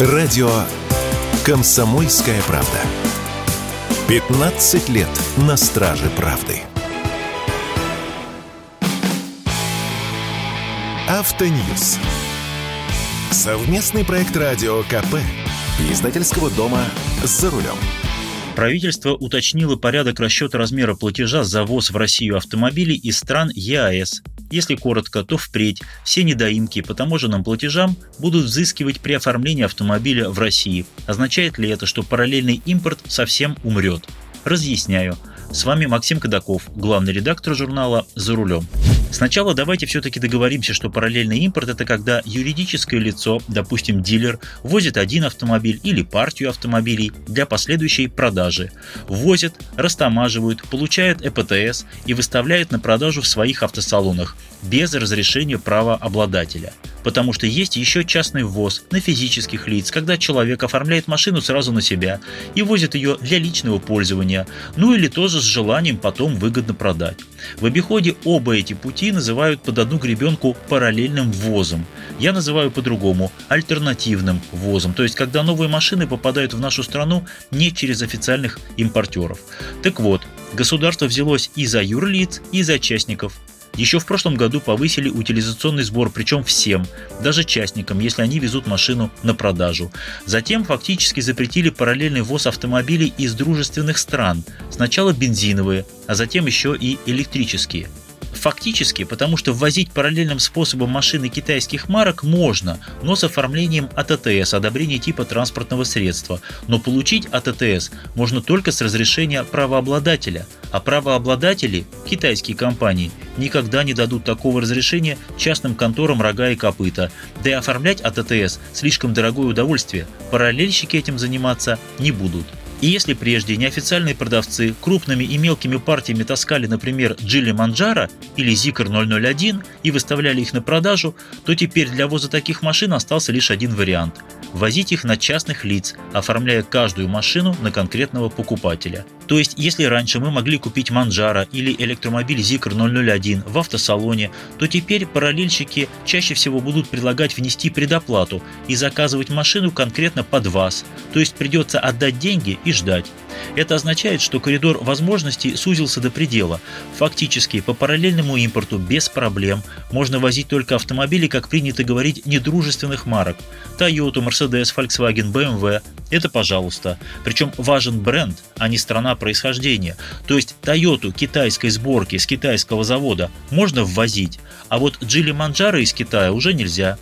Радио «Комсомольская правда». 15 лет на страже правды. Автоньюз. Совместный проект радио КП. Издательского дома «За рулем». Правительство уточнило порядок расчета размера платежа за ввоз в Россию автомобилей из стран ЕАЭС если коротко, то впредь все недоимки по таможенным платежам будут взыскивать при оформлении автомобиля в России. Означает ли это, что параллельный импорт совсем умрет? Разъясняю. С вами Максим Кадаков, главный редактор журнала «За рулем». Сначала давайте все-таки договоримся, что параллельный импорт – это когда юридическое лицо, допустим, дилер, возит один автомобиль или партию автомобилей для последующей продажи. Ввозит, растамаживают, получает ЭПТС и выставляет на продажу в своих автосалонах без разрешения правообладателя – потому что есть еще частный ввоз на физических лиц, когда человек оформляет машину сразу на себя и возит ее для личного пользования, ну или тоже с желанием потом выгодно продать. В обиходе оба эти пути называют под одну гребенку параллельным ввозом. Я называю по-другому альтернативным ввозом, то есть когда новые машины попадают в нашу страну не через официальных импортеров. Так вот, государство взялось и за юрлиц, и за частников. Еще в прошлом году повысили утилизационный сбор, причем всем, даже частникам, если они везут машину на продажу. Затем фактически запретили параллельный ввоз автомобилей из дружественных стран. Сначала бензиновые, а затем еще и электрические. Фактически, потому что ввозить параллельным способом машины китайских марок можно, но с оформлением АТТС, одобрения типа транспортного средства. Но получить АТТС можно только с разрешения правообладателя, а правообладатели, китайские компании, никогда не дадут такого разрешения частным конторам рога и копыта. Да и оформлять АТТС слишком дорогое удовольствие, параллельщики этим заниматься не будут. И если прежде неофициальные продавцы крупными и мелкими партиями таскали, например, Джили Манджара или Зикр 001 и выставляли их на продажу, то теперь для воза таких машин остался лишь один вариант – возить их на частных лиц, оформляя каждую машину на конкретного покупателя. То есть, если раньше мы могли купить Манджара или электромобиль Zikr 001 в автосалоне, то теперь параллельщики чаще всего будут предлагать внести предоплату и заказывать машину конкретно под вас, то есть придется отдать деньги и ждать. Это означает, что коридор возможностей сузился до предела. Фактически, по параллельному импорту без проблем можно возить только автомобили, как принято говорить, недружественных марок. Toyota, Mercedes, Volkswagen, BMW – это пожалуйста. Причем важен бренд, а не страна происхождения. То есть Toyota китайской сборки с китайского завода можно ввозить, а вот Джили Манджаро из Китая уже нельзя.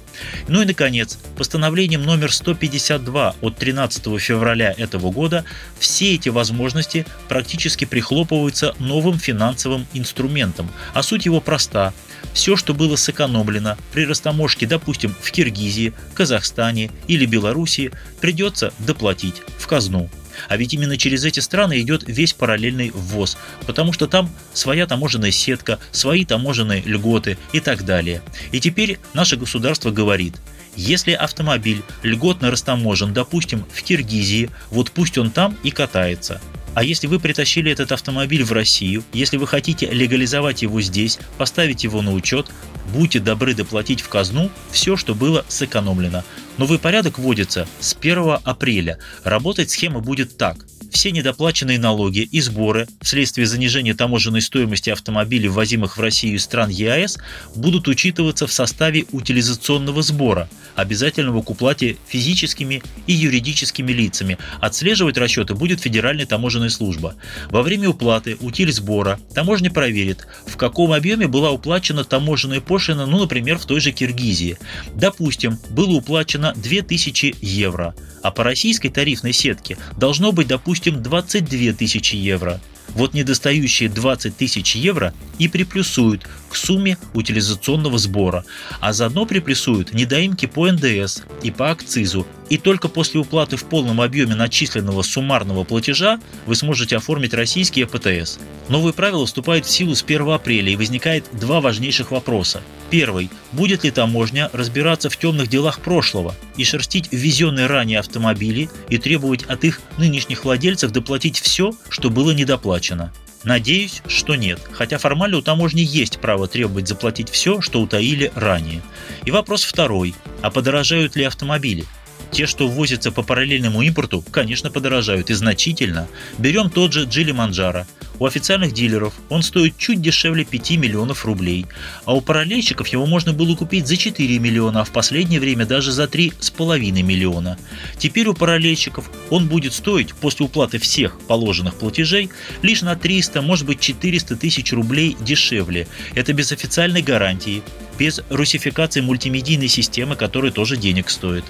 Ну и, наконец, постановлением номер 152 от 13 февраля этого года все эти возможности практически прихлопываются новым финансовым инструментом, а суть его проста. Все, что было сэкономлено при растаможке, допустим, в Киргизии, Казахстане или Белоруссии, придется доплатить в казну. А ведь именно через эти страны идет весь параллельный ввоз, потому что там своя таможенная сетка, свои таможенные льготы и так далее. И теперь наше государство говорит, если автомобиль льготно растаможен, допустим, в Киргизии, вот пусть он там и катается. А если вы притащили этот автомобиль в Россию, если вы хотите легализовать его здесь, поставить его на учет, будьте добры доплатить в казну все, что было сэкономлено. Новый порядок вводится с 1 апреля. Работать схема будет так – все недоплаченные налоги и сборы вследствие занижения таможенной стоимости автомобилей, ввозимых в Россию из стран ЕАЭС, будут учитываться в составе утилизационного сбора, обязательного к уплате физическими и юридическими лицами. Отслеживать расчеты будет Федеральная таможенная служба. Во время уплаты утиль сбора таможня проверит, в каком объеме была уплачена таможенная пошлина, ну, например, в той же Киргизии. Допустим, было уплачено 2000 евро – а по российской тарифной сетке должно быть, допустим, 22 тысячи евро. Вот недостающие 20 тысяч евро и приплюсуют к сумме утилизационного сбора, а заодно приплюсуют недоимки по НДС и по акцизу. И только после уплаты в полном объеме начисленного суммарного платежа вы сможете оформить российский ПТС. Новые правила вступают в силу с 1 апреля и возникает два важнейших вопроса. Первый. Будет ли таможня разбираться в темных делах прошлого и шерстить ввезенные ранее автомобили и требовать от их нынешних владельцев доплатить все, что было недоплачено? Надеюсь, что нет, хотя формально у таможни есть право требовать заплатить все, что утаили ранее. И вопрос второй. А подорожают ли автомобили? Те, что ввозятся по параллельному импорту, конечно, подорожают и значительно. Берем тот же Джили Манджара. У официальных дилеров он стоит чуть дешевле 5 миллионов рублей, а у параллельщиков его можно было купить за 4 миллиона, а в последнее время даже за 3,5 миллиона. Теперь у параллельщиков он будет стоить, после уплаты всех положенных платежей, лишь на 300, может быть 400 тысяч рублей дешевле. Это без официальной гарантии, без русификации мультимедийной системы, которая тоже денег стоит.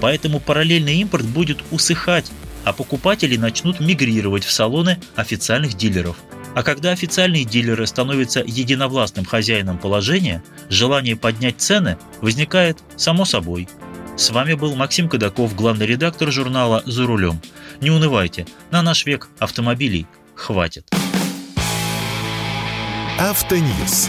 Поэтому параллельный импорт будет усыхать, а покупатели начнут мигрировать в салоны официальных дилеров. А когда официальные дилеры становятся единовластным хозяином положения, желание поднять цены возникает само собой. С вами был Максим Кадаков, главный редактор журнала «За рулем». Не унывайте, на наш век автомобилей хватит. Автоньюз.